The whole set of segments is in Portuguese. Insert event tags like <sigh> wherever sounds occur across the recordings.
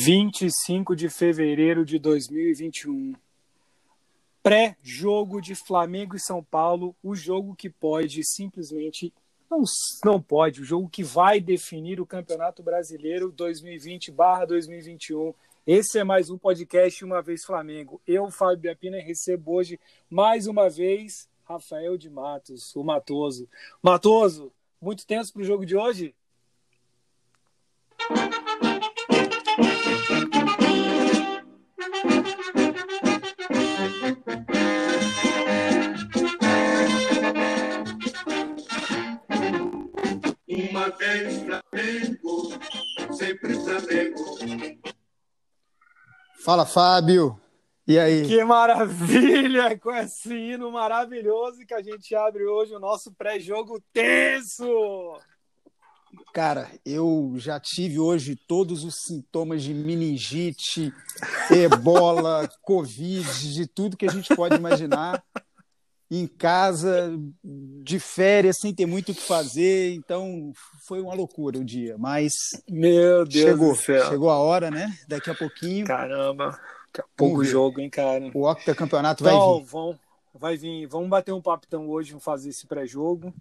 25 de fevereiro de 2021. Pré-jogo de Flamengo e São Paulo, o jogo que pode simplesmente. Não, não pode, o jogo que vai definir o Campeonato Brasileiro 2020-2021. Esse é mais um podcast Uma Vez Flamengo. Eu, Fábio Biapina, recebo hoje mais uma vez Rafael de Matos, o Matoso. Matoso, muito tenso para o jogo de hoje? Uma vez Flamengo, sempre Flamengo. Fala, Fábio. E aí? Que maravilha! <laughs> Com esse hino maravilhoso que a gente abre hoje o nosso pré-jogo tenso! Cara, eu já tive hoje todos os sintomas de meningite, <laughs> ebola, covid, de tudo que a gente pode imaginar. Em casa, de férias, sem ter muito o que fazer. Então, foi uma loucura o dia. Mas. Meu Deus chegou, do céu. Chegou a hora, né? Daqui a pouquinho. Caramba. Daqui a pouco o jogo, hein, cara? O Octa Campeonato então, vai vir. Vão, vai vir. Vamos bater um papo então hoje, vamos fazer esse pré-jogo.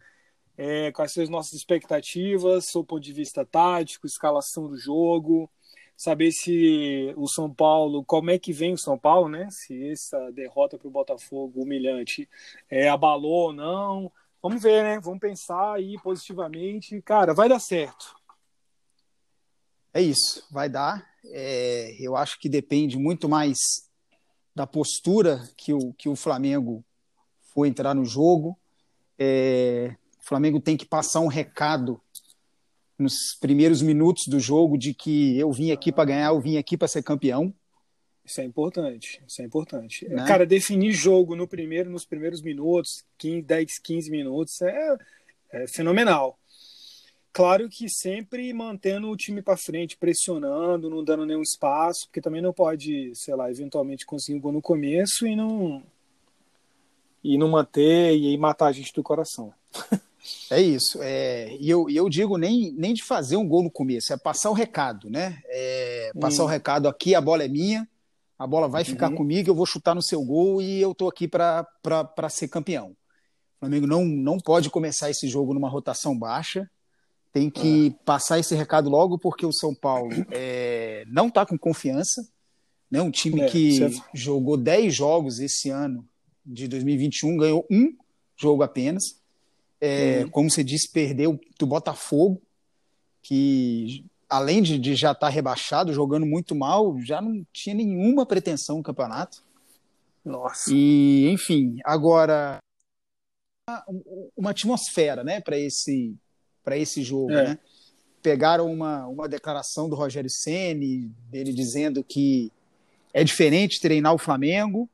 É, quais são as nossas expectativas, do ponto de vista tático, escalação do jogo, saber se o São Paulo, como é que vem o São Paulo, né? Se essa derrota para o Botafogo humilhante é, abalou ou não. Vamos ver, né? Vamos pensar aí positivamente. Cara, vai dar certo. É isso, vai dar. É, eu acho que depende muito mais da postura que o, que o Flamengo for entrar no jogo. É, o Flamengo tem que passar um recado nos primeiros minutos do jogo de que eu vim aqui para ganhar, eu vim aqui para ser campeão. Isso é importante, isso é importante. Né? Cara, definir jogo no primeiro, nos primeiros minutos, 15, 10, 15 minutos, é, é fenomenal. Claro que sempre mantendo o time para frente, pressionando, não dando nenhum espaço, porque também não pode, sei lá, eventualmente conseguir um gol no começo e não e não manter e matar a gente do coração. <laughs> É isso. É, e eu, eu digo nem, nem de fazer um gol no começo, é passar o recado, né? É, passar hum. o recado aqui, a bola é minha, a bola vai ficar uhum. comigo, eu vou chutar no seu gol e eu tô aqui para ser campeão. O Flamengo não, não pode começar esse jogo numa rotação baixa, tem que é. passar esse recado logo, porque o São Paulo é, não está com confiança. Né? Um time é, que certo. jogou 10 jogos esse ano de 2021, ganhou um jogo apenas. É, uhum. Como você disse, perdeu do Botafogo, que além de, de já estar tá rebaixado, jogando muito mal, já não tinha nenhuma pretensão no campeonato. Nossa. E, enfim, agora uma atmosfera, né, para esse para esse jogo, é. né? Pegaram uma, uma declaração do Rogério Ceni, dele dizendo que é diferente treinar o Flamengo,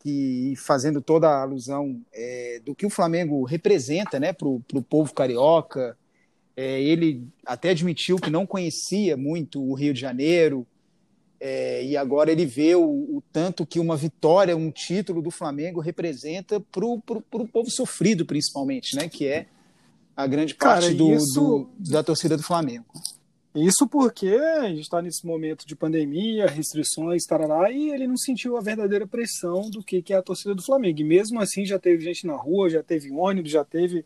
que fazendo toda a alusão é, do que o Flamengo representa, né, para o povo carioca. É, ele até admitiu que não conhecia muito o Rio de Janeiro, é, e agora ele vê o, o, tanto que uma vitória, um título do Flamengo representa para o povo sofrido, principalmente, né? Que é a grande parte Cara, do, isso... do, da torcida do Flamengo. Isso porque a gente está nesse momento de pandemia, restrições, tarará, e ele não sentiu a verdadeira pressão do que, que é a torcida do Flamengo. E mesmo assim já teve gente na rua, já teve ônibus, já teve,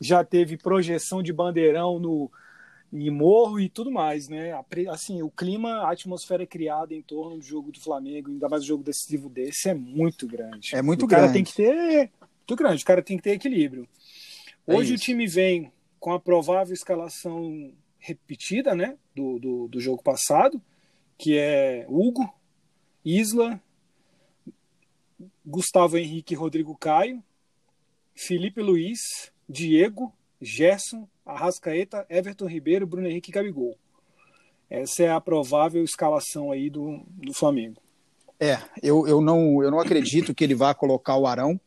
já teve projeção de bandeirão no em morro e tudo mais, né? Assim, o clima, a atmosfera criada em torno do jogo do Flamengo, ainda mais um jogo decisivo desse, é muito grande. É muito o grande. O cara tem que ter, muito grande. O cara tem que ter equilíbrio. Hoje é o time vem com a provável escalação repetida né, do, do, do, jogo passado, que é Hugo, Isla, Gustavo Henrique Rodrigo Caio, Felipe Luiz, Diego, Gerson, Arrascaeta, Everton Ribeiro, Bruno Henrique e Gabigol. Essa é a provável escalação aí do, do Flamengo. É, eu, eu, não, eu não acredito que ele vá colocar o Arão.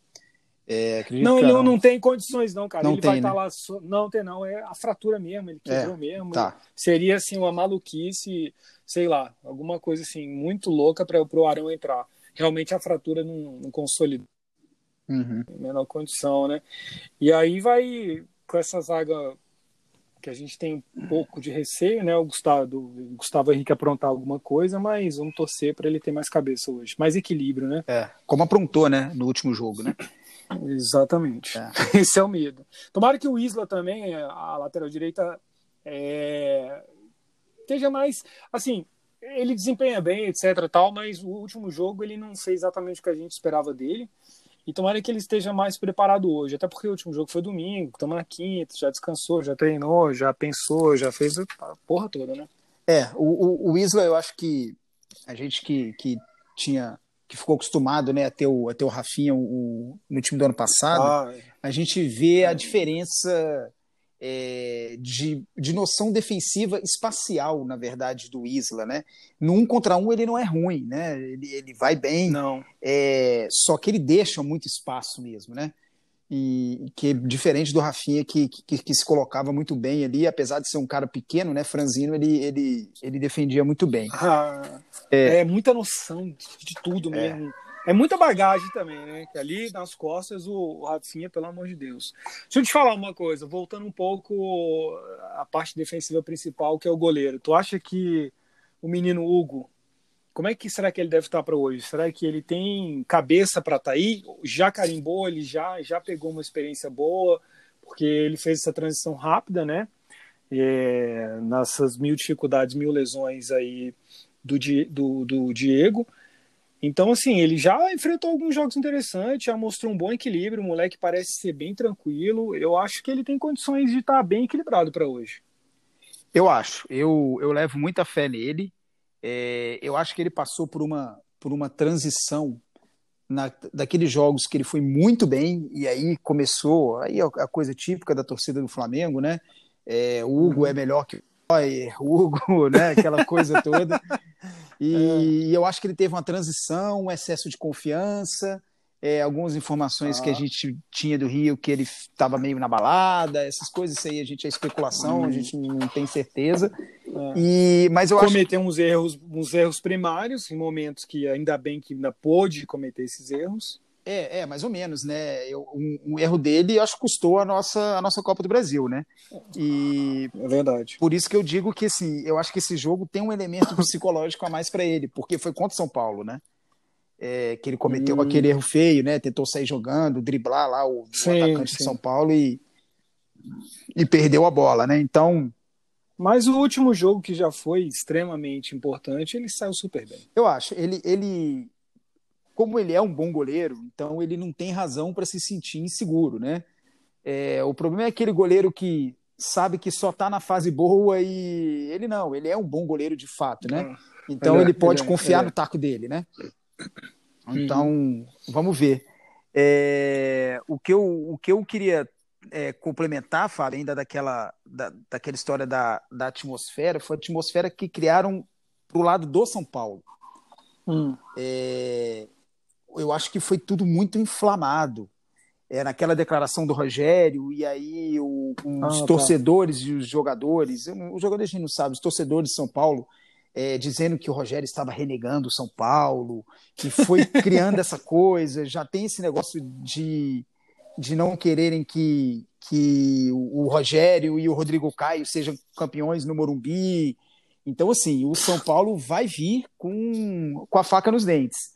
É, não, não, não tem condições, não, cara. Não ele tem, vai estar tá né? lá. Não tem, não. É a fratura mesmo, ele quebrou é, mesmo. Tá. Seria assim uma maluquice, sei lá, alguma coisa assim, muito louca para o Arão entrar. Realmente a fratura não, não consolidou. Uhum. Menor condição, né? E aí vai com essa zaga que a gente tem um pouco de receio, né? O Gustavo, o Gustavo Henrique aprontar alguma coisa, mas vamos torcer para ele ter mais cabeça hoje, mais equilíbrio, né? É, como aprontou, né, no último jogo, né? Exatamente. É. <laughs> Esse é o medo. Tomara que o Isla também, a lateral direita, é... esteja mais. Assim, ele desempenha bem, etc. tal, mas o último jogo ele não fez exatamente o que a gente esperava dele. E tomara que ele esteja mais preparado hoje, até porque o último jogo foi domingo, estamos na quinta, já descansou, já treinou, já pensou, já fez a porra toda, né? É, o, o, o Isla, eu acho que a gente que, que tinha que ficou acostumado né, a, ter o, a ter o Rafinha o, no time do ano passado, ah, é. a gente vê a diferença é, de, de noção defensiva espacial, na verdade, do Isla, né? No um contra um ele não é ruim, né? Ele, ele vai bem, não. É, só que ele deixa muito espaço mesmo, né? E que é diferente do Rafinha que, que, que, se colocava muito bem ali, apesar de ser um cara pequeno, né? Franzino ele, ele, ele defendia muito bem. Ah, é, é, muita noção de tudo é. mesmo. É muita bagagem também, né? Que ali nas costas o, o Rafinha, pelo amor de Deus. Deixa eu te falar uma coisa, voltando um pouco à parte defensiva principal, que é o goleiro. Tu acha que o menino Hugo, como é que será que ele deve estar para hoje? Será que ele tem cabeça para estar tá aí? Já carimbou, ele já, já pegou uma experiência boa, porque ele fez essa transição rápida, né? É, nessas mil dificuldades, mil lesões aí do, do, do Diego. Então, assim, ele já enfrentou alguns jogos interessantes, já mostrou um bom equilíbrio. O moleque parece ser bem tranquilo. Eu acho que ele tem condições de estar bem equilibrado para hoje. Eu acho. Eu, eu levo muita fé nele. É, eu acho que ele passou por uma, por uma transição na, daqueles jogos que ele foi muito bem, e aí começou aí a, coisa típica da torcida do Flamengo, né? É, o Hugo é melhor que o <laughs> Hugo, né? Aquela coisa toda. E, <laughs> é. e, eu acho que ele teve uma transição, um excesso de confiança, é, algumas informações ah. que a ah. gente tinha do Rio que ele estava meio na balada, essas coisas aí a gente é especulação, hum. a gente não tem certeza. É. E, mas eu cometeu acho... uns erros, uns erros primários em momentos que ainda bem que ainda pôde cometer esses erros. É, é, mais ou menos, né? Eu, um, um, erro dele, acho que custou a nossa, a nossa Copa do Brasil, né? E é verdade. Por isso que eu digo que, assim, eu acho que esse jogo tem um elemento psicológico a mais para ele, porque foi contra o São Paulo, né? É, que ele cometeu hum. aquele erro feio, né? Tentou sair jogando, driblar lá o, sim, o atacante sim. de São Paulo e, e perdeu a bola, né? Então. Mas o último jogo que já foi extremamente importante, ele saiu super bem. Eu acho. Ele, ele, como ele é um bom goleiro, então ele não tem razão para se sentir inseguro, né? É, o problema é aquele goleiro que sabe que só está na fase boa e ele não, ele é um bom goleiro de fato, né? Ah, então ele, ele pode ele é, confiar no taco dele, né? Então, uhum. vamos ver. É, o, que eu, o que eu queria é, complementar, Fábio, ainda daquela, da, daquela história da, da atmosfera, foi a atmosfera que criaram para o lado do São Paulo. Hum. É, eu acho que foi tudo muito inflamado. É, naquela declaração do Rogério, e aí o, os ah, tá. torcedores e os jogadores, os jogadores a gente não sabe, os torcedores de São Paulo, é, dizendo que o Rogério estava renegando o São Paulo, que foi criando essa <laughs> coisa, já tem esse negócio de, de não quererem que, que o Rogério e o Rodrigo Caio sejam campeões no Morumbi. Então, assim, o São Paulo vai vir com, com a faca nos dentes.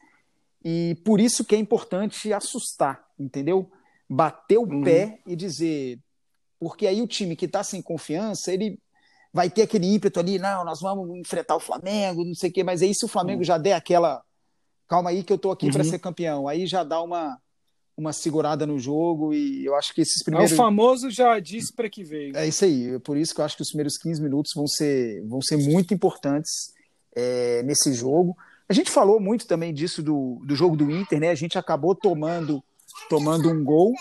E por isso que é importante assustar, entendeu? Bater o uhum. pé e dizer. Porque aí o time que está sem confiança, ele vai ter aquele ímpeto ali, não, nós vamos enfrentar o Flamengo, não sei o quê, mas aí se o Flamengo uhum. já der aquela. Calma aí que eu tô aqui uhum. para ser campeão. Aí já dá uma, uma segurada no jogo e eu acho que esses primeiros. É o famoso já disse para que veio. É isso aí. Por isso que eu acho que os primeiros 15 minutos vão ser, vão ser muito importantes é, nesse jogo. A gente falou muito também disso do, do jogo do Inter, né? A gente acabou tomando, tomando um gol.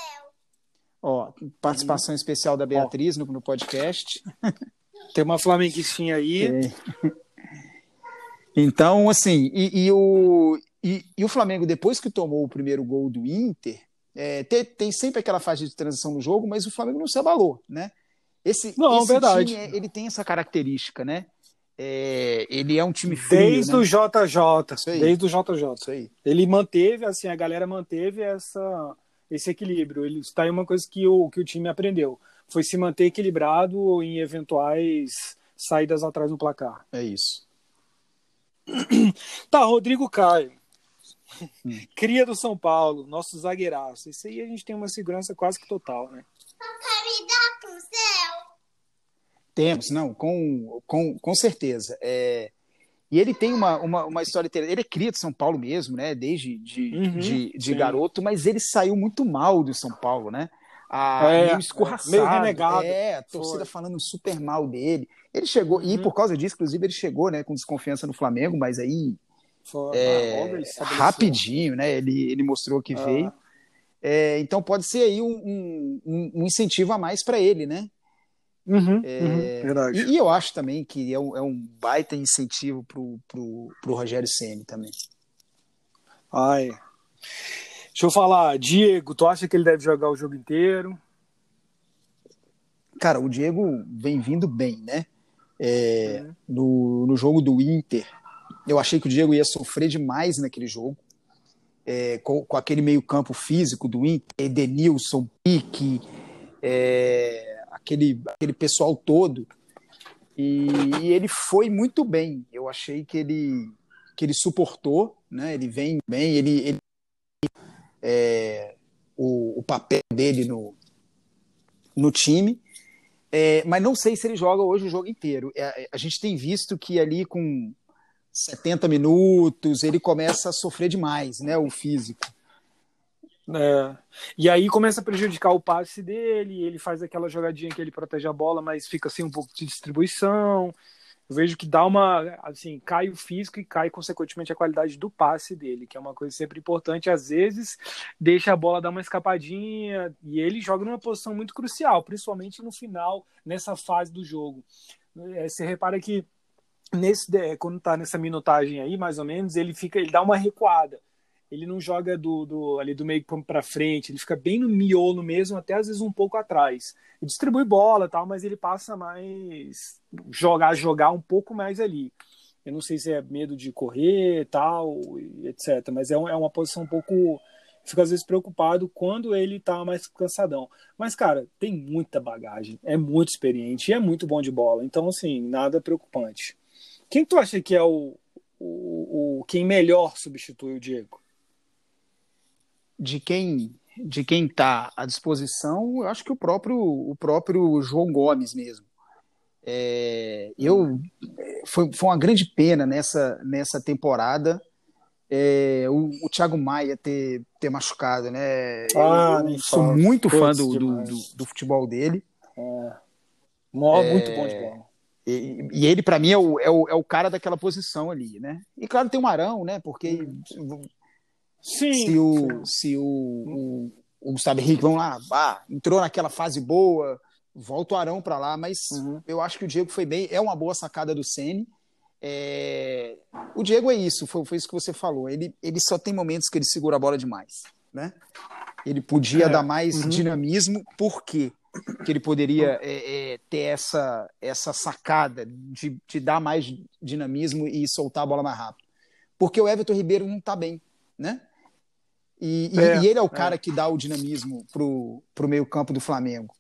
Ó, participação especial da Beatriz no, no podcast. <laughs> Tem uma flamenguistinha aí. É. <laughs> Então, assim, e, e o, e, e, o Flamengo, depois que tomou o primeiro gol do Inter, é, tem, tem, sempre aquela fase de transição no jogo, mas o Flamengo não se abalou, né? Esse, não, esse verdade. Time, ele tem essa característica, né? É, ele é um time frio, Desde né? o JJ. Desde o JJ. Isso aí. Ele manteve, assim, a galera manteve essa, esse equilíbrio. Ele está aí uma coisa que o, que o time aprendeu. Foi se manter equilibrado em eventuais saídas atrás no placar. É isso. <clears throat> Tá, Rodrigo Caio. Hum. <laughs> Cria do São Paulo, nosso zagueiraço. Isso aí a gente tem uma segurança quase que total, né? Temos, não, com, com, com certeza. É, e ele tem uma, uma, uma história interessante. Ele é cria de São Paulo mesmo, né? Desde de, uhum, de, de garoto, mas ele saiu muito mal do São Paulo, né? A, é, meio escorraçado. Meio renegado. É, a torcida Foi. falando super mal dele. Ele chegou, uhum. e por causa disso, inclusive, ele chegou né, com desconfiança no Flamengo, mas aí. Foi, é, rapidinho, né? Ele, ele mostrou que ah. veio. É, então pode ser aí um, um, um incentivo a mais para ele, né? Uhum, é, uhum, verdade. E, e, eu acho também que é um, é um baita incentivo pro, pro, pro Rogério Ceni também. Ai. Deixa eu falar, Diego, tu acha que ele deve jogar o jogo inteiro? Cara, o Diego vem vindo bem, né? É, uhum. no, no jogo do Inter, eu achei que o Diego ia sofrer demais naquele jogo. É, com, com, aquele meio-campo físico do Inter, Edenilson, Pique, é, aquele, aquele pessoal todo. E, e, ele foi muito bem. Eu achei que ele, que ele suportou, né? ele vem bem, ele, ele é, o, o, papel dele no, no time. É, mas não sei se ele joga hoje o jogo inteiro. É, a gente tem visto que ali com 70 minutos ele começa a sofrer demais, né? O físico. É. E aí começa a prejudicar o passe dele, ele faz aquela jogadinha que ele protege a bola, mas fica sem um pouco de distribuição. Eu vejo que dá uma, assim, cai o físico e cai consequentemente a qualidade do passe dele, que é uma coisa sempre importante. Às vezes deixa a bola dar uma escapadinha e ele joga numa posição muito crucial, principalmente no final, nessa fase do jogo. É, você repara que nesse quando tá nessa minutagem aí, mais ou menos, ele fica, ele dá uma recuada ele não joga do, do ali do meio para frente, ele fica bem no miolo mesmo, até às vezes um pouco atrás. Ele distribui bola tal, mas ele passa mais jogar jogar um pouco mais ali. Eu não sei se é medo de correr tal, etc. Mas é, é uma posição um pouco fico às vezes preocupado quando ele tá mais cansadão. Mas, cara, tem muita bagagem, é muito experiente e é muito bom de bola. Então, assim, nada preocupante. Quem tu acha que é o, o, o quem melhor substitui o Diego? De quem de quem está à disposição, eu acho que o próprio o próprio João Gomes mesmo. É, eu foi, foi uma grande pena nessa nessa temporada é, o, o Thiago Maia ter, ter machucado, né? Ah, eu sou muito fã do, do, do, do, futebol dele. É. muito bom de bola. E, e ele, para mim, é o, é, o, é o cara daquela posição ali, né? E claro, tem o Marão, né? Porque Sim. Se o, se o, o, o Gustavo Henrique, vamos lá, ah, entrou naquela fase boa, volta o Arão para lá, mas uhum. eu acho que o Diego foi bem, é uma boa sacada do Ceni. É... O Diego é isso, foi, foi, isso que você falou. Ele, ele só tem momentos que ele segura a bola demais, né? Ele podia é. dar mais uhum. dinamismo, por quê? Que ele poderia é, é, ter essa, essa sacada de, de dar mais dinamismo e soltar a bola mais rápido. Porque o Everton Ribeiro não está bem, né? E, é, e, ele é o cara é. que dá o dinamismo pro, pro meio campo do Flamengo.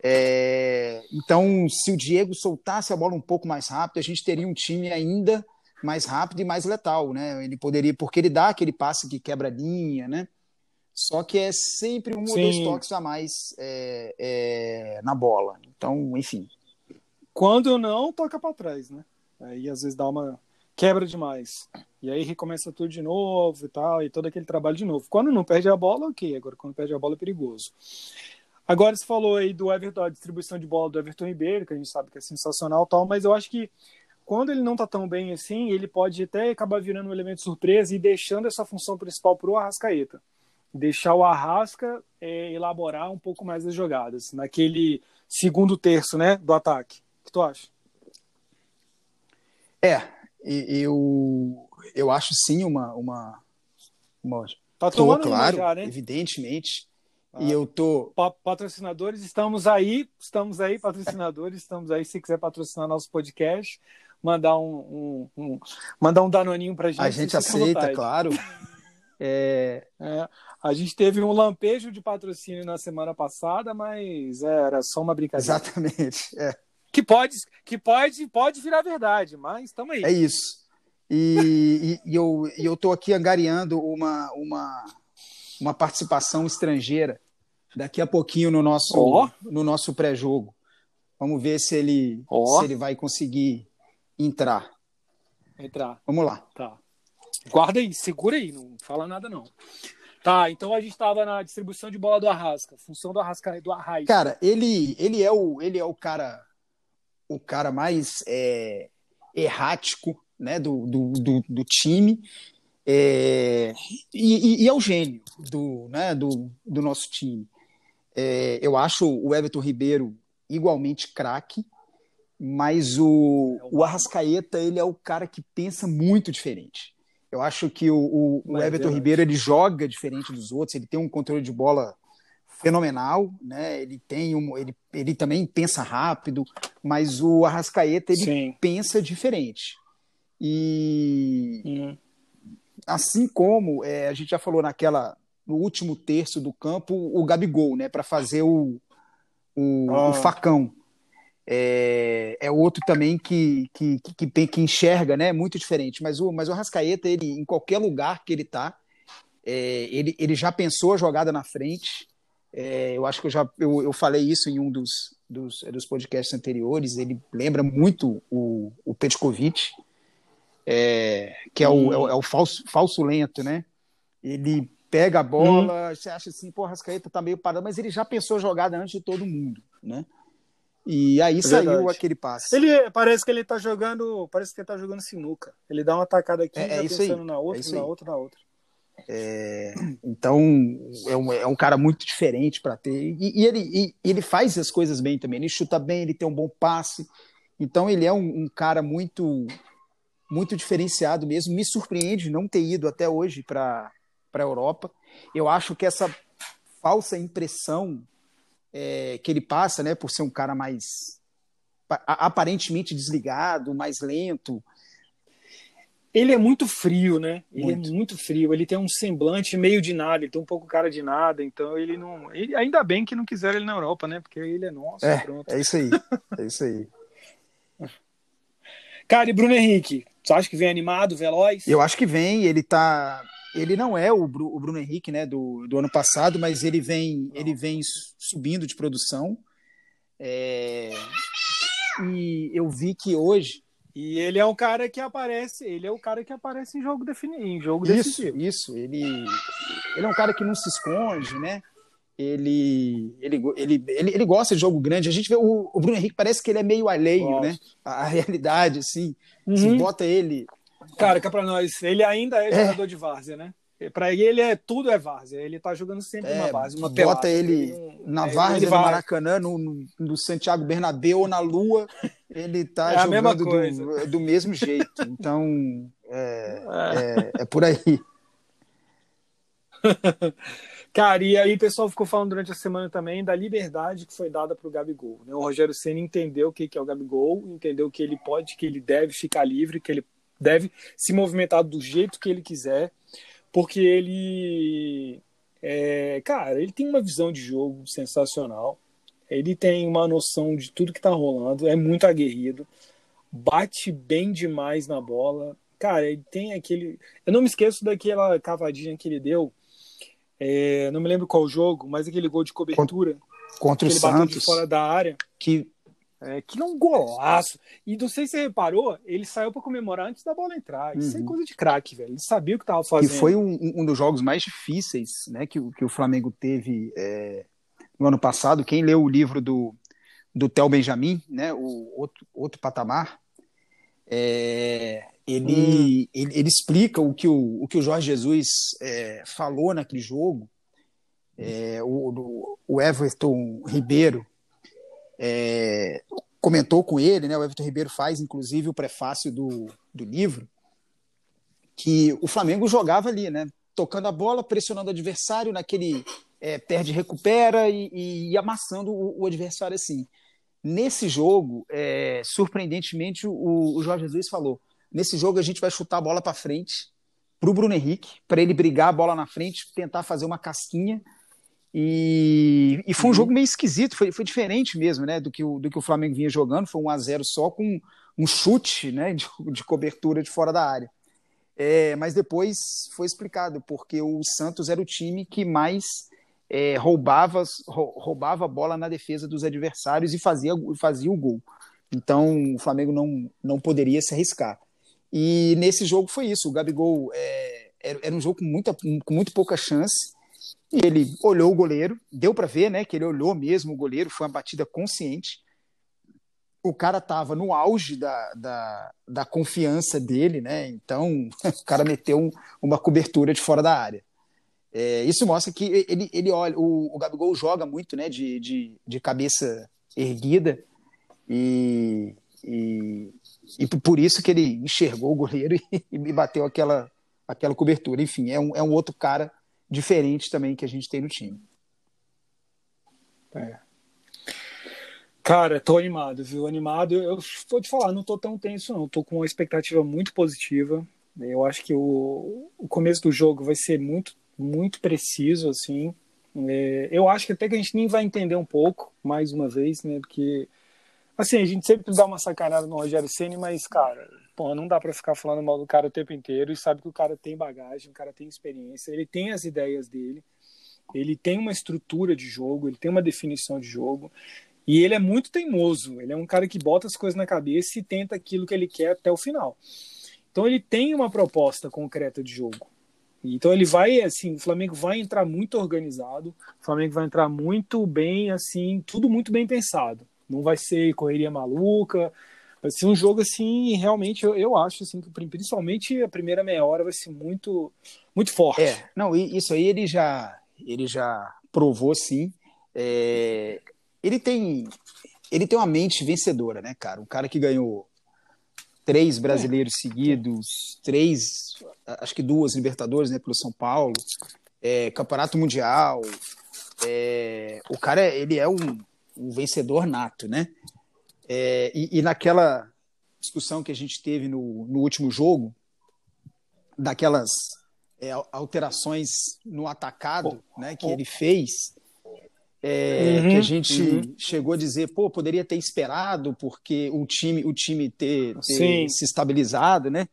É, então, se o Diego soltasse a bola um pouco mais rápido, a gente teria um time ainda mais rápido e mais letal, né? Ele poderia, porque ele dá aquele passe que quebra a linha, né? Só que é sempre um Sim. ou dois toques a mais é, é, na bola. Então, enfim. Quando não, toca para trás, né? Aí às vezes dá uma quebra demais. E aí recomeça tudo de novo e tal, e todo aquele trabalho de novo. Quando não perde a bola, ok. Agora, quando perde a bola, é perigoso. Agora, você falou aí do Everton, a distribuição de bola do Everton Ribeiro, que a gente sabe que é sensacional tal, mas eu acho que quando ele não tá tão bem assim, ele pode até acabar virando um elemento surpresa e deixando essa função principal pro Arrascaeta. Deixar o Arrasca é, elaborar um pouco mais as jogadas, naquele segundo terço, né, do ataque. O que tu acha? É, eu, eu acho sim uma. uma, uma tá tô, claro, já, né? evidentemente. Ah, e eu tô. Patrocinadores, estamos aí, estamos aí, patrocinadores, estamos aí. Se quiser patrocinar nosso podcast, mandar um, um, um mandar um danoninho pra gente. A gente aceita, claro. <laughs> É... É, a gente teve um lampejo de patrocínio na semana passada, mas era só uma brincadeira. Exatamente. É. Que pode, que pode, pode virar verdade, mas estamos aí. É isso. E, e, e eu e eu estou aqui angariando uma, uma, uma participação estrangeira daqui a pouquinho no nosso, Ó. no nosso pré-jogo. Vamos ver se ele, Ó. se ele vai conseguir entrar. Entrar. Vamos lá. Tá. Guarda aí, segura aí, não fala nada não. Tá, então a gente estava na distribuição de bola do Arrasca, função do Arrasca do Arraiz. Cara, ele, ele é o ele é o cara o cara mais é, errático né, do, do, do, do time é, e, e- é o gênio do, né, do, do nosso time. É, eu acho o Everton Ribeiro igualmente craque, mas o, o Arrascaeta ele é o cara que pensa muito diferente. Eu acho que o, o- o é Everton. Ribeiro ele joga diferente dos outros, ele tem um controle de bola fenomenal, né? Ele tem um, ele, ele também pensa rápido, mas o Arrascaeta ele Sim. pensa diferente. E Hum. assim como é, a gente já falou naquela no último terço do campo o Gabigol, né, para fazer o, o, Ah. o facão. É, é outro também que, que, que, que, que enxerga, né, muito diferente. Mas o, mas o Arrascaeta, ele, em qualquer lugar que ele tá, é, ele, ele já pensou a jogada na frente. É, eu acho que eu já eu, eu falei isso em um dos, dos, dos podcasts anteriores. Ele lembra muito o, o Petkovic, é, que é o, é o, é o falso, falso lento, né? Ele pega a bola, você acha assim, pô, Rascaeta tá meio parado, mas ele já pensou a jogada antes de todo mundo, né? E aí saiu verdade. aquele passe. Ele parece que ele tá jogando, parece que ele tá jogando sinuca. Ele dá uma tacada aqui, É- já é aí, pensando na é outra, na aí. outra, na outra. Então, é um, é um cara muito diferente para ter. E, e ele, e ele faz as coisas bem também. Ele chuta bem, ele tem um bom passe. Então, ele é um, um cara muito muito diferenciado mesmo. Me surpreende não ter ido até hoje para a Europa. Eu acho que essa falsa impressão é, que ele passa, né, por ser um cara mais aparentemente desligado, mais lento, Ele é muito frio, né? Ele Muito. é muito frio. Ele tem um semblante meio de nada, ele tem um pouco cara de nada, então ele não. Ele, ainda bem que não quiseram ele na Europa, né? Porque ele é nosso, É. pronto. é isso aí, é isso aí. <laughs> Cara, e Bruno Henrique? Você acha que vem animado, veloz? Eu acho que vem, ele tá. Ele não é o, Bru- o Bruno Henrique, né, do, do ano passado, mas ele vem, ele vem su- subindo de produção. É, E eu vi que hoje. E ele é um cara que aparece, ele é o cara que aparece em jogo definido, em jogo Isso, decisivo. isso. Ele, ele é um cara que não se esconde, né? Ele, ele, ele, ele, ele gosta de jogo grande. A gente vê o, o Bruno Henrique, parece que ele é meio alheio, né? A, a realidade, assim. Se Uhum. bota ele. Cara, cá pra nós, ele ainda é, É. jogador de várzea, né? Pra ele é tudo é várzea. Ele tá jogando sempre É, uma base, uma bota pelada. ele não- na é, várzea ele do. Maracanã, no, no, no Santiago Bernabéu ou na Lua, ele tá É jogando do, do mesmo jeito. Então, é, é, é por aí. <laughs> Cara, e aí o pessoal ficou falando durante a semana também da liberdade que foi dada pro Gabigol. Né? O Rogério Senna entendeu o que que é o Gabigol, entendeu que ele pode, que ele deve ficar livre, que ele deve se movimentar do jeito que ele quiser, porque ele, é, cara, ele tem uma visão de jogo sensacional. Ele tem uma noção de tudo que tá rolando, é muito aguerrido, bate bem demais na bola. Cara, ele tem aquele. Eu não me esqueço daquela cavadinha que ele deu. é, não me lembro qual jogo, mas aquele gol de cobertura Contra o Santos, fora da área. que É, que não golaço. E não sei se você reparou, ele saiu pra comemorar antes da bola entrar. Isso é Uhum. coisa de craque, velho. Ele sabia o que tava que fazendo. foi um, um dos jogos mais difíceis né, que, o- que o Flamengo teve é, no ano passado. Quem leu o livro do, do Theo Benjamin, né, o outro, outro patamar, é, ele, ele, ele explica o que o, o que o Jorge Jesus é, falou naquele jogo. É, o, o Everton Ribeiro é, comentou com ele, né? O Everton Ribeiro faz, inclusive, o prefácio do, do livro, que o Flamengo jogava ali, né? Tocando a bola, pressionando o adversário naquele é, perde, recupera e, e, e amassando o, o, adversário assim. Nesse jogo, é, surpreendentemente, o, o Jorge Jesus falou: nesse jogo a gente vai chutar a bola para frente para o Bruno Henrique, para ele brigar a bola na frente, tentar fazer uma casquinha. E, e foi um uhum. jogo meio esquisito, foi, foi diferente mesmo, né, do que, o, do que o Flamengo vinha jogando. Foi um a 0 só com um chute, né, <laughs> de, de cobertura de fora da área. É, mas depois foi explicado, porque o Santos era o time que mais é, roubava, roubava a bola na defesa dos adversários e fazia, fazia o gol. Então o Flamengo não, não poderia se arriscar. E nesse jogo foi isso. O Gabigol é, era, era, um jogo com, muita, com muito pouca chance. E ele olhou o goleiro, deu para ver, né, que ele olhou mesmo o goleiro, foi uma batida consciente. O cara estava no auge da, da, da, confiança dele, né? Então <laughs> o cara meteu um, uma cobertura de fora da área. É, isso mostra que ele, ele olha, o, o Gabigol joga muito, né, de, de, de cabeça erguida e, e, e por isso que ele enxergou o goleiro <laughs> e, e bateu aquela, aquela cobertura. Enfim, é um, é um outro cara diferente também que a gente tem no time. É. Cara, tô animado, viu? Animado. Eu vou te falar, não tô tão tenso, não. Tô com uma expectativa muito positiva. Eu acho que o, o começo do jogo vai ser muito, muito preciso, assim. É, eu acho que até que a gente nem vai entender um pouco, mais uma vez, né? Porque Assim, a gente sempre dá uma sacanada no Rogério Ceni, mas, cara, pô, não dá para ficar falando mal do cara o tempo inteiro e sabe que o cara tem bagagem, o cara tem experiência, ele tem as ideias dele, ele tem uma estrutura de jogo, ele tem uma definição de jogo e ele é muito teimoso. Ele é um cara que bota as coisas na cabeça e tenta aquilo que ele quer até o final. Então ele tem uma proposta concreta de jogo. Então ele vai assim, o Flamengo vai entrar muito organizado, o Flamengo vai entrar muito bem, assim, tudo muito bem pensado. Não vai ser correria maluca. Vai ser um jogo assim, realmente eu, eu acho assim que principalmente a primeira meia hora vai ser muito muito forte. É, não, isso aí ele já ele já provou sim. É, ele tem ele tem uma mente vencedora, né, cara? Um cara que ganhou três brasileiros é. seguidos, três, acho que duas Libertadores, né, pelo São Paulo, é, Campeonato Mundial. É, o cara, ele é um, um vencedor nato, né? É, e, e, naquela discussão que a gente teve no, no último jogo, daquelas é, alterações no atacado oh, né, que oh. ele fez, é, uhum, que a gente uhum. chegou a dizer, pô, poderia ter esperado porque o time, o time ter, ter se estabilizado, né?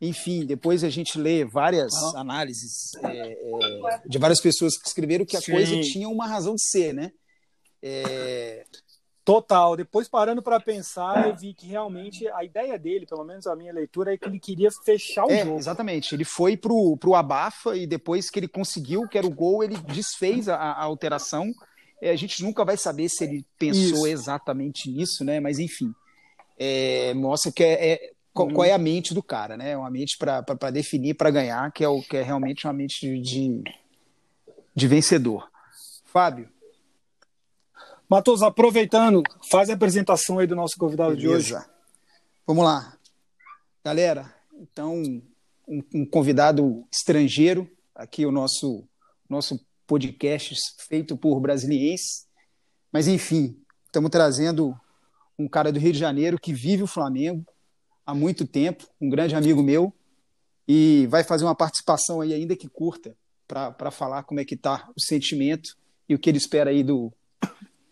Enfim, depois a gente lê várias análises é, é, de várias pessoas que escreveram que a Sim. coisa tinha uma razão de ser, né? Total. Depois, parando para pensar, eu vi que realmente a ideia dele, pelo menos a minha leitura, é que ele queria fechar o é, jogo. Exatamente. Ele foi pro, pro abafa e depois que ele conseguiu, que era o gol, ele desfez a, a alteração. É, a gente nunca vai saber se ele pensou Isso. exatamente nisso, né? Mas enfim, é, mostra que é, é qual, qual, é a mente do cara, né? Uma mente para definir, para ganhar, que é o que é realmente uma mente de, de, de vencedor. Fábio, Matos, aproveitando, faz a apresentação aí do nosso convidado Beleza. de hoje. Vamos lá. Galera, então, um, um, convidado estrangeiro, aqui o nosso, nosso podcast feito por brasilienses. Mas, enfim, estamos trazendo um cara do Rio de Janeiro que vive o Flamengo há muito tempo, um grande amigo meu, e vai fazer uma participação aí, ainda que curta, para falar como é que está o sentimento e o que ele espera aí do,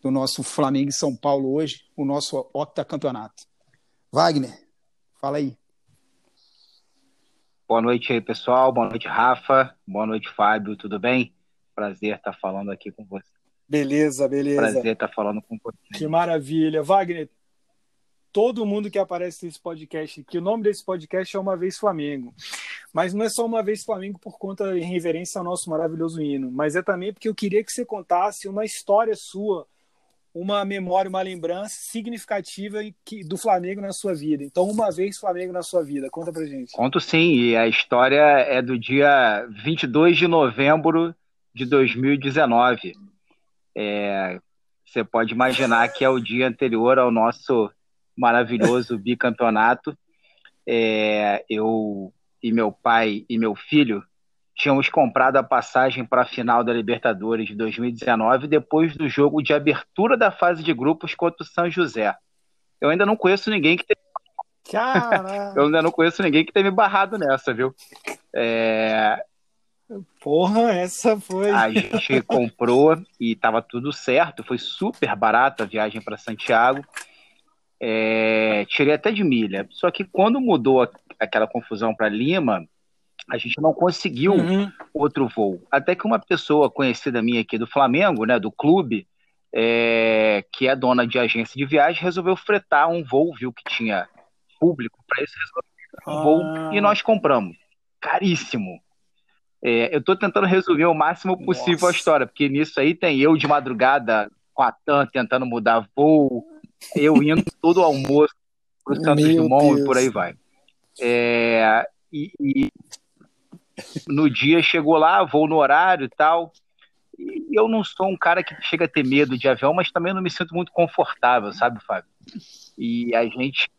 do nosso Flamengo e São Paulo hoje, o nosso octacampeonato. Wagner, fala aí. Boa noite aí, pessoal. Boa noite, Rafa. Boa noite, Fábio. Tudo bem? Prazer estar falando aqui com você. Beleza, beleza. Prazer estar falando com você. Que maravilha. Wagner, todo mundo que aparece nesse podcast, que o nome desse podcast é Uma Vez Flamengo. Mas não é só Uma Vez Flamengo por conta em reverência ao nosso maravilhoso hino, mas é também porque eu queria que você contasse uma história sua uma memória, uma lembrança significativa do Flamengo na sua vida. Então, uma vez Flamengo na sua vida, conta pra gente. Conto sim, e a história é do dia 22 de novembro de 2019. É, você pode imaginar que é o dia anterior ao nosso maravilhoso bicampeonato. É, eu e meu pai e meu filho tínhamos comprado a passagem para a final da Libertadores de 2019 depois do jogo de abertura da fase de grupos contra o São José. Eu ainda não conheço ninguém que tenha... <laughs> eu ainda não conheço ninguém que tenha me barrado nessa, viu? É, Porra, essa foi. A gente <laughs> comprou e estava tudo certo, foi super barato a viagem para Santiago. É, tirei até de milha. Só que quando mudou aquela confusão para Lima, a gente não conseguiu uhum. outro voo. Até que uma pessoa conhecida minha aqui do Flamengo, né, do clube, é, que é dona de agência de viagem, resolveu fretar um voo, viu que tinha público para esse um voo ah. e nós compramos. Caríssimo. É, eu estou tentando resumir o máximo possível Nossa. a história, porque nisso aí tem eu de madrugada com a TAM tentando mudar voo, eu indo todo o almoço para o Santos Dumont e por aí vai. É, e, e, no dia chegou lá, voo no horário e tal. E eu não sou um cara que chega a ter medo de avião, mas também não me sinto muito confortável, sabe, Fábio? E a gente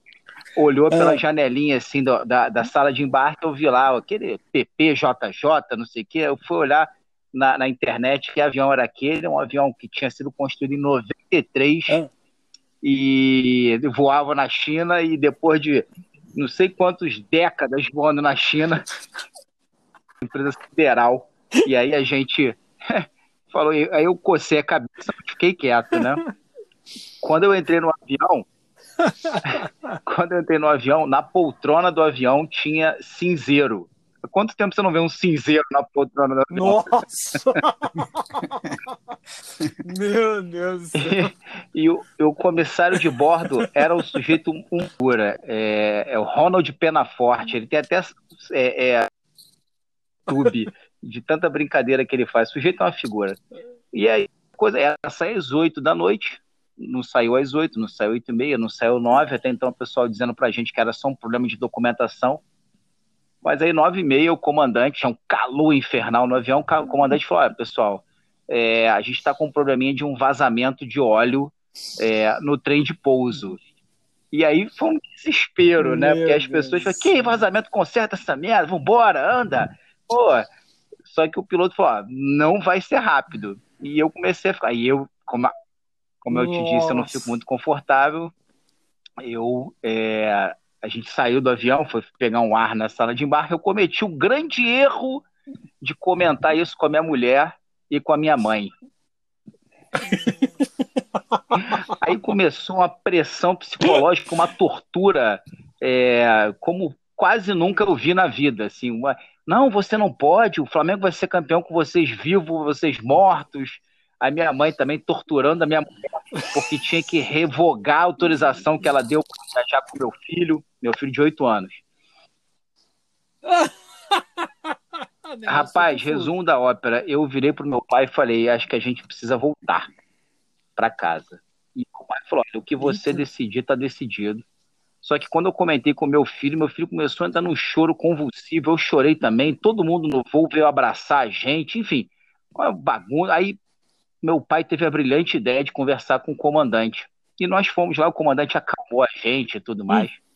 olhou pela é. janelinha assim do, da, da sala de embarque, eu vi lá aquele PPJJ, não sei o que, eu fui olhar na, na, internet que avião era aquele, um avião que tinha sido construído em 93 é. e voava na China e depois de não sei quantas décadas voando na China, empresa federal, e aí a gente <laughs> falou, aí eu cocei a cabeça, fiquei quieto, né? Quando eu entrei no avião, <laughs> Quando eu entrei no avião, na poltrona do avião tinha cinzeiro. Quanto tempo você não vê um cinzeiro na poltrona do avião? Nossa! <laughs> Meu Deus do céu. E, e o, o, comissário de bordo era o sujeito um pura. É, é, o Ronald Penaforte. Ele tem até é, é, tube de tanta brincadeira que ele faz. O sujeito é uma figura. E aí, coisa era sair às oito da noite não saiu às 8, não saiu 8 e meia, não saiu 9, até então o pessoal dizendo pra gente que era só um problema de documentação. Mas aí 9 e meia o comandante, tinha um calor infernal no avião, o comandante falou, olha pessoal, é, a gente está com um probleminha de um vazamento de óleo é, no trem de pouso. E aí foi um desespero, né? Meu né? Porque as pessoas falam, que vazamento conserta essa merda, vambora, anda. Pô, só que o piloto falou, não vai ser rápido. E eu comecei a ficar, e eu, como como eu te disse, eu não fico muito confortável. Eu, é, a gente saiu do avião, foi pegar um ar na sala de embarque. Eu cometi o grande erro de comentar isso com a minha mulher e com a minha mãe. <laughs> Aí começou uma pressão psicológica, uma tortura, é, como quase nunca eu vi na vida. Assim, uma, não, você não pode, o Flamengo vai ser campeão com vocês vivos, vocês mortos a minha mãe também torturando a minha mulher, porque tinha que revogar a autorização que ela deu para viajar com meu filho, meu filho de 8 anos. <laughs> Rapaz, resumo da ópera. Eu virei pro meu pai e falei: acho que a gente precisa voltar para casa. E o pai falou: olha, o que você decidir, tá decidido. Só que quando eu comentei com meu filho, meu filho começou a entrar num choro convulsivo. Eu chorei também. Todo mundo no voo veio abraçar a gente. Enfim, uma bagunça. Aí meu pai teve a brilhante ideia de conversar com o comandante. E nós fomos lá, o comandante acalmou a gente e tudo hum. mais. Hum.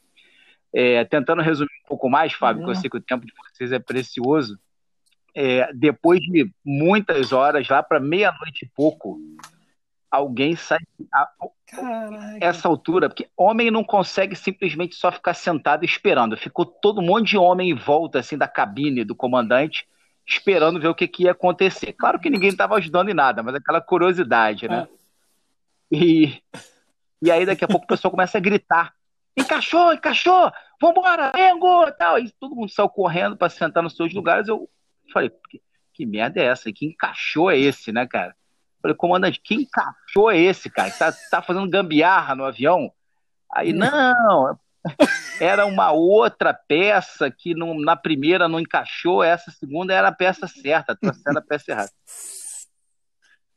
É, tentando resumir um pouco mais, Fábio, hum. que eu sei que o tempo de vocês é precioso. É, depois de muitas horas, lá para meia-noite e pouco, alguém sai. A, essa altura, porque homem não consegue simplesmente só ficar sentado esperando. Ficou todo mundo de homem em volta assim da cabine do comandante esperando ver o que, que ia acontecer. Claro que ninguém estava ajudando em nada, mas aquela curiosidade, né? É. E, e aí daqui a pouco o pessoal começa a gritar: encaixou, encaixou, vambora, vengo, tal. E todo mundo saiu correndo para sentar nos seus lugares. Eu falei: que, que merda é essa? Que encaixou é esse, né, cara? Falei, comandante, que encaixou é esse, cara? Tá, tá fazendo gambiarra no avião? Aí, não, era uma outra peça que não, na primeira não encaixou, essa segunda era a peça certa, trouxeram a peça errada.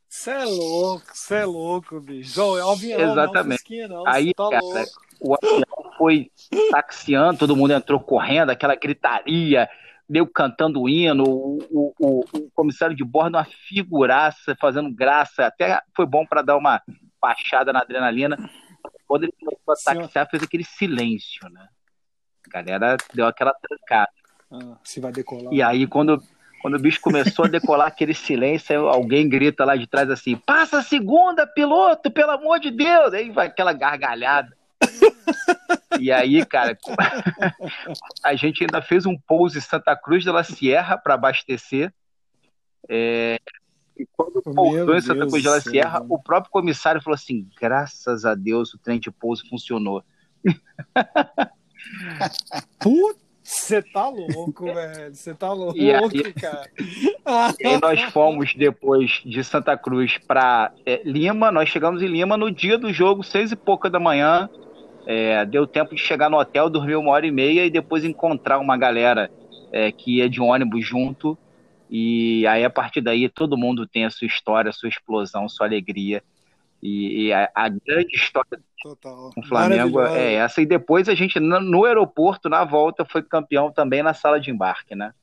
Você é louco, você é louco, bicho. é o avião, Exatamente. Não, Aí, tá cara, o avião foi taxiando, todo mundo entrou correndo, aquela gritaria, deu cantando o hino, o, o, o, o comissário de bordo, uma figuraça, fazendo graça, até foi bom para dar uma baixada na adrenalina. Quando ele começou a taxar, fez aquele silêncio, né? A galera deu aquela trancada. Ah, se vai decolar. E aí, quando, quando o bicho começou a decolar aquele silêncio, alguém grita lá de trás assim: passa a segunda, piloto, pelo amor de Deus! Aí vai aquela gargalhada. <laughs> E aí, cara, <laughs> a gente ainda fez um pouso em Santa Cruz de la Sierra para abastecer. É, e quando pousou em Santa Cruz de la Sierra, o próprio comissário falou assim: graças a Deus o trem de pouso funcionou. <laughs> Putz, você tá louco, <laughs> velho. Você tá louco, e aí, cara. E aí nós fomos depois de Santa Cruz para é, Lima. Nós chegamos em Lima no dia do jogo, seis e pouca da manhã. É, deu tempo de chegar no hotel, dormir uma hora e meia e depois encontrar uma galera é, que ia de ônibus junto. E aí, a partir daí, todo mundo tem a sua história, a sua explosão, a sua alegria. E, e a, a, grande história Total. com o Flamengo é essa. E depois a gente, no, no aeroporto, na volta, foi campeão também na sala de embarque, né?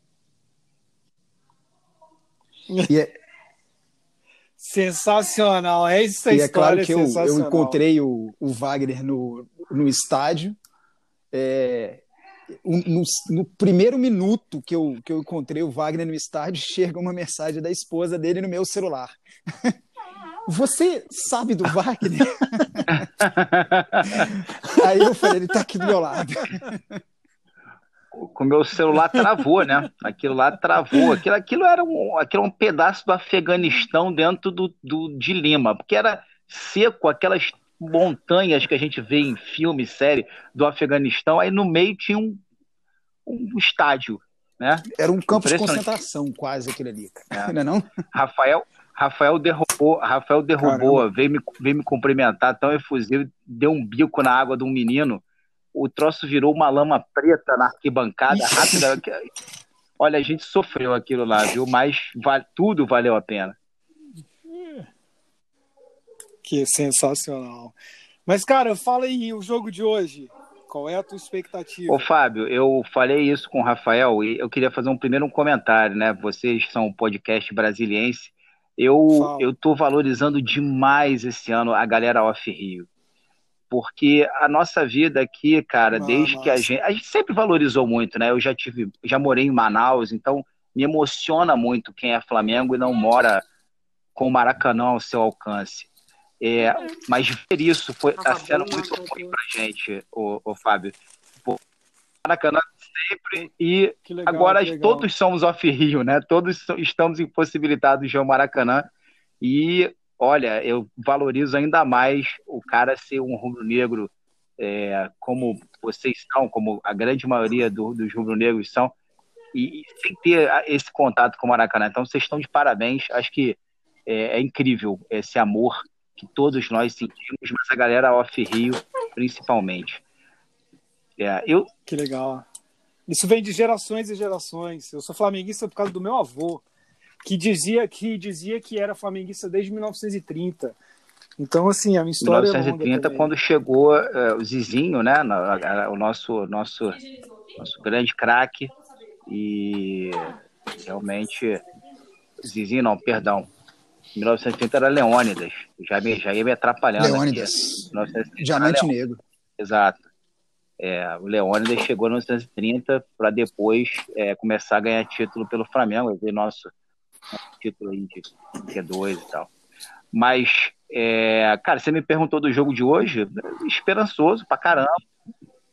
E é, sensacional, é isso a e é claro história que eu, eu encontrei o, o Wagner no, no estádio. É, no, no, primeiro minuto que eu, que eu encontrei o Wagner no estádio, <laughs> chega uma mensagem da esposa dele no meu celular. <laughs> Você sabe do Wagner? <laughs> Aí eu falei, ele tá aqui do meu lado. O meu celular travou, né? Aquilo lá travou. Aquilo, aquilo, era um, aquilo era um pedaço do Afeganistão dentro do, do, de Lima, porque era seco, aquelas montanhas que a gente vê em filme, série do Afeganistão, aí no meio tinha um, um estádio, né? Era um campo de concentração quase aquele ali. É. <laughs> Não, é não? Rafael, Rafael derrubou, Rafael derrubou, veio me, veio me cumprimentar tão efusivo, deu um bico na água de um menino. O troço virou uma lama preta na arquibancada, rápida. Olha, a gente sofreu aquilo lá, viu? Mas tudo valeu a pena. Que sensacional. Mas, cara, fala aí, o jogo de hoje. Qual é a tua expectativa? Ô, Fábio, eu falei isso com o Rafael e eu queria fazer um primeiro um comentário, né? Vocês são um podcast brasiliense. Eu eu tô valorizando demais esse ano a galera Off Rio. Porque a nossa vida aqui, cara, ah, desde nossa. que a gente. A gente sempre valorizou muito, né? Eu já tive, já morei em Manaus, então me emociona muito quem é Flamengo e não mora com o Maracanã ao seu alcance. É, mas ver isso foi, tá sendo muito ruim pra gente, o, o Fábio. Pô, Maracanã sempre e legal, agora todos somos off-Rio, né? Todos estamos impossibilitados de ir ao Maracanã e olha, eu valorizo ainda mais o cara ser um rubro-negro é, como vocês são, como a grande maioria do, dos rubro-negros são, e, e, sem ter esse contato com o Maracanã. Então vocês estão de parabéns, acho que é, é incrível esse amor que todos nós sentimos, mas a galera off-Rio principalmente. É, eu... Que legal. Isso vem de gerações e gerações. Eu sou flamenguista por causa do meu avô, que dizia que dizia que era flamenguista desde 1930. Então, assim, a minha história 1930, é quando chegou uh, o Zizinho, né? O nosso, nosso, nosso grande craque. E realmente. Zizinho, não, perdão. 1930 era Leônidas. Já, me, já ia me atrapalhando. Leônidas. Diamante Negro. Exato. É, o Leônidas chegou em 1930 para depois é, começar a ganhar título pelo Flamengo, ver nosso, nosso título aí de Q2 e tal. Mas, é, cara, você me perguntou do jogo de hoje, esperançoso pra caramba.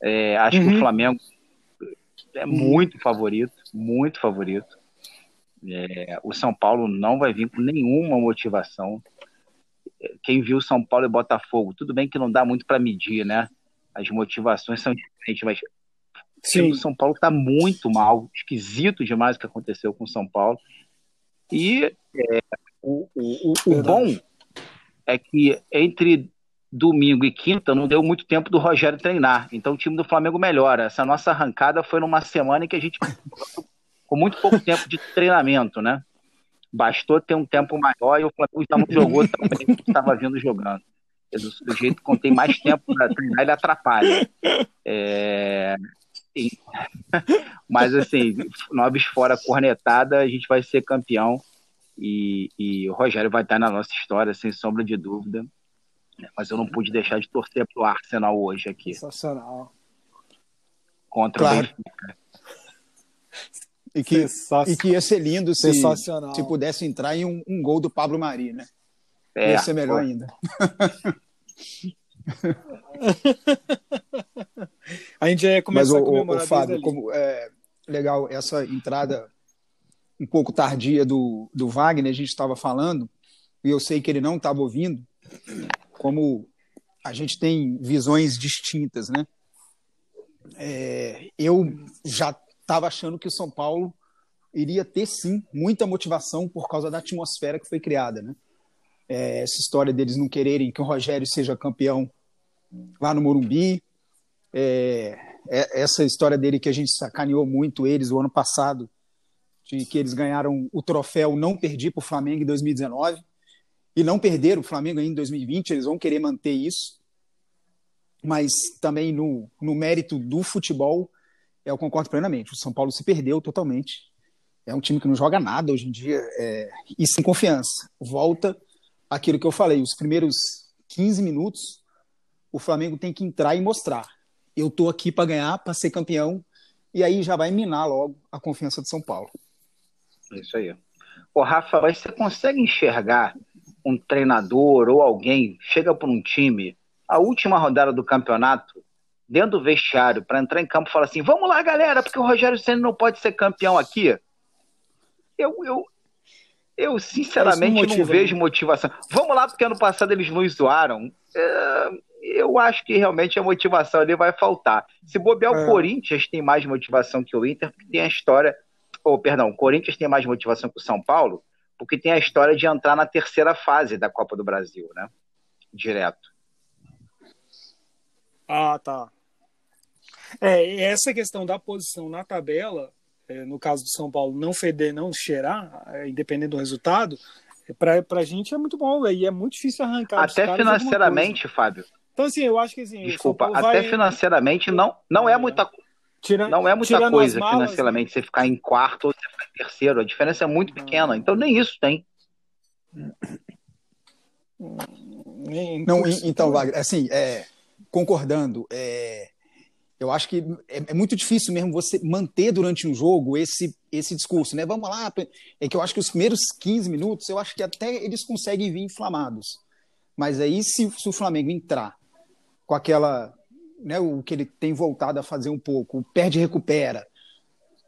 É, acho uhum. que o uhum. Flamengo é muito favorito, muito favorito. É, o São Paulo não vai vir com nenhuma motivação. Quem viu São Paulo e Botafogo, tudo bem que não dá muito para medir, né? As motivações são diferentes, mas Sim. o São Paulo está muito mal, esquisito demais o que aconteceu com o São Paulo. E é, o, o, o, o bom é que entre domingo e quinta não deu muito tempo do Rogério treinar. Então o time do Flamengo melhora. Essa nossa arrancada foi numa semana em que a gente com muito pouco tempo de treinamento, né? Bastou ter um tempo maior e o Flamengo já não jogou também que estava vindo jogando. Do, do jeito que tem mais tempo para treinar, ele atrapalha. É... <laughs> Mas assim, nobres fora cornetada, a gente vai ser campeão e, e, o Rogério vai estar na nossa história, sem sombra de dúvida. Mas eu não pude deixar de torcer para o Arsenal hoje aqui. Sensacional. Contra claro. o Benfica. E que, e que ia ser lindo se, se pudesse entrar em um, um, gol do Pablo Mari, né? É, ia ser melhor ainda. <laughs> a gente já ia começar Mas, a comemorar o, Fábio, desde ali. como, é, legal essa entrada um pouco tardia do, do Wagner, a gente estava falando, e eu sei que ele não estava ouvindo, como a gente tem visões distintas, né? É, eu já estava achando que o São Paulo iria ter sim muita motivação por causa da atmosfera que foi criada, né? É, essa história deles não quererem que o Rogério seja campeão lá no Morumbi, é, é, essa história dele que a gente sacaneou muito eles o ano passado, de que eles ganharam o troféu Não Perdi para o Flamengo em 2019 e não perderam o Flamengo ainda em 2020, eles vão querer manter isso. Mas também no, no mérito do futebol, eu concordo plenamente. O São Paulo se perdeu totalmente. É um time que não joga nada hoje em dia é, e sem confiança. Volta aquilo que eu falei: os primeiros 15 minutos, o Flamengo tem que entrar e mostrar. Eu tô aqui para ganhar, para ser campeão, e aí já vai minar logo a confiança do São Paulo. Isso aí. Ô, Rafa, você consegue enxergar um treinador ou alguém chega para um time, a última rodada do campeonato, dentro do vestiário, para entrar em campo e falar assim: vamos lá, galera, porque o Rogério Senna não pode ser campeão aqui? Eu, eu, eu sinceramente não motiva, vejo né? motivação. Vamos lá, porque ano passado eles nos zoaram. É, eu acho que realmente a motivação ali vai faltar. Se bobear, É. o Corinthians tem mais motivação que o Inter, porque tem a história. Ou, perdão, o Corinthians tem mais motivação que o São Paulo, porque tem a história de entrar na terceira fase da Copa do Brasil, né? Direto. Ah, tá. É, essa questão da posição na tabela, é, no caso do São Paulo, não feder, não cheirar, é, independente do resultado, é, pra, pra gente é muito bom, e é muito difícil arrancar Até financeiramente, Fábio. Então, assim, eu acho que assim, Desculpa, até vai- financeiramente não, não é muita, tira- não é muita coisa as malas, financeiramente você ficar em quarto ou você ficar em terceiro. A diferença é muito pequena. Então nem isso tem. Não, en- então, Wagner, assim, é, concordando, é, eu acho que é, é muito difícil mesmo você manter durante um jogo esse, esse discurso, né? Vamos lá, é que eu acho que os primeiros 15 minutos, eu acho que até eles conseguem vir inflamados. Mas aí, se, se o Flamengo entrar com aquela, né, o que ele tem voltado a fazer um pouco, perde e recupera,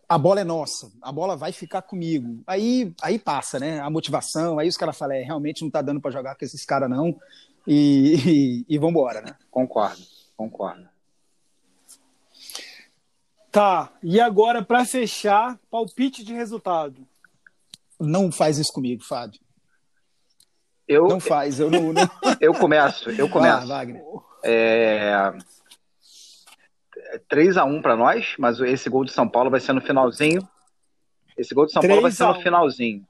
a bola é nossa, a bola vai ficar comigo. Aí, aí passa, né? A motivação, aí os caras falam, é, realmente não tá dando para jogar com esses caras, não. E, <laughs> e, e vambora, né? Concordo, concordo. Tá, e agora, pra fechar, palpite de resultado. Não faz isso comigo, Fábio. Eu, Não faz, eu não. não... <laughs> eu começo, eu Ah, começo. Wagner. É... 3 a 1 para nós, mas esse gol de São Paulo vai ser no finalzinho. Esse gol de São Paulo vai 3 ser no 1. finalzinho.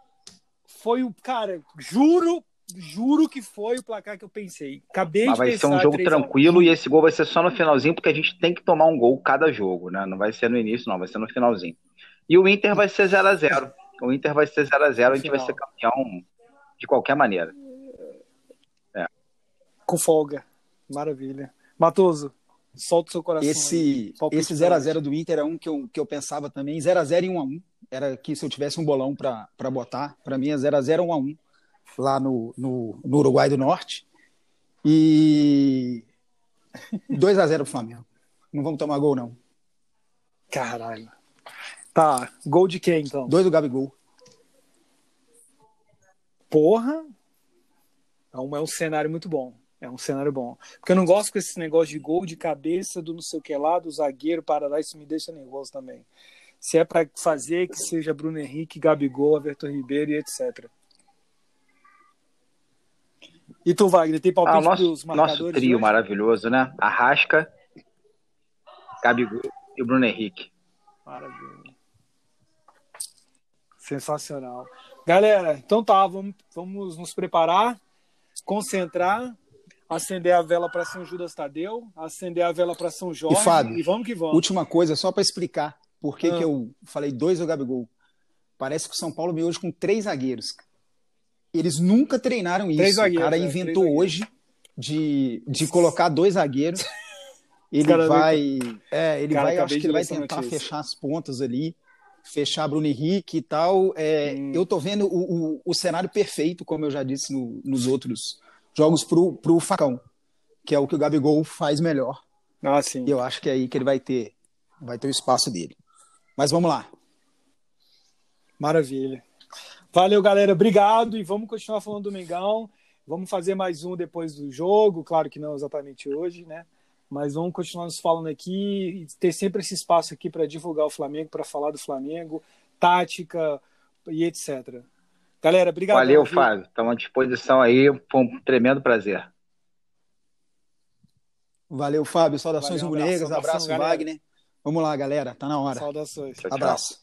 Foi o. Cara, juro, juro que foi o placar que eu pensei. Acabei Mas de vai ser um jogo 3 a 1. tranquilo e esse gol vai ser só no finalzinho, porque a gente tem que tomar um gol cada jogo, né? Não vai ser no início, não, vai ser no finalzinho. E o Inter vai ser 0 a 0 O Inter vai ser 0 a 0 a gente vai ser campeão de qualquer maneira. Com folga. Maravilha. Matoso, solta o seu coração. aí. Esse, esse pra 0x0 do Inter é um que eu, que eu pensava também. 0x0 e 1x1. Era que se eu tivesse um bolão para botar, para mim é 0x0 1x1 lá no, no, no Uruguai do Norte. E <laughs> 2x0 pro Flamengo. Não vamos tomar gol, não. Caralho. Tá, gol de quem então? Dois do Gabigol. Porra. É um, é um cenário muito bom. É um cenário bom. Porque eu não gosto com esse negócio de gol de cabeça, do não sei o que lá, do zagueiro para lá, isso me deixa nervoso também. Se é para fazer, que seja Bruno Henrique, Gabigol, Everton Ribeiro e etc. E tu, Wagner, tem Ah, palpite o nosso, dos marcadores? nosso trio hoje? maravilhoso, né? Arrasca, Gabigol e o Bruno Henrique. Maravilha. Sensacional. Galera, então tá, vamos, vamos nos preparar, concentrar, acender a vela para São Judas Tadeu, acender a vela para São Jorge Fábio, e vamos que vamos. Última coisa, só para explicar por que, Ah. que eu falei dois do Gabigol. Parece que o São Paulo veio hoje com três zagueiros. Eles nunca treinaram isso. Três zagueiros, o cara é, inventou três hoje de, de colocar dois zagueiros. <laughs> Ele Cara, vai, é, ele Cara, vai, acho que ele vai tentar fechar as pontas ali, fechar Bruno Henrique e tal. É, Hum. Eu tô vendo o, o, o cenário perfeito, como eu já disse no- nos outros jogos pro, pro Facão. que é o que o Gabigol faz melhor. Ah, sim. E eu acho que é aí que ele vai ter, vai ter o espaço dele. Mas vamos lá. Maravilha. Valeu, galera. Obrigado. E vamos continuar falando do Mengão. Vamos fazer mais um depois do jogo. Claro que não exatamente hoje, né? Mas vamos continuar nos falando aqui e ter sempre esse espaço aqui para divulgar o Flamengo, para falar do Flamengo, tática e etc. Galera, obrigado. Valeu, viu? Fábio. Estamos à disposição aí. Foi um tremendo prazer. Valeu, Fábio. Saudações rubro-negras. Abraço, abraço Wagner. Vamos lá, galera. Tá na hora. Saudações. Tchau, tchau. Abraço.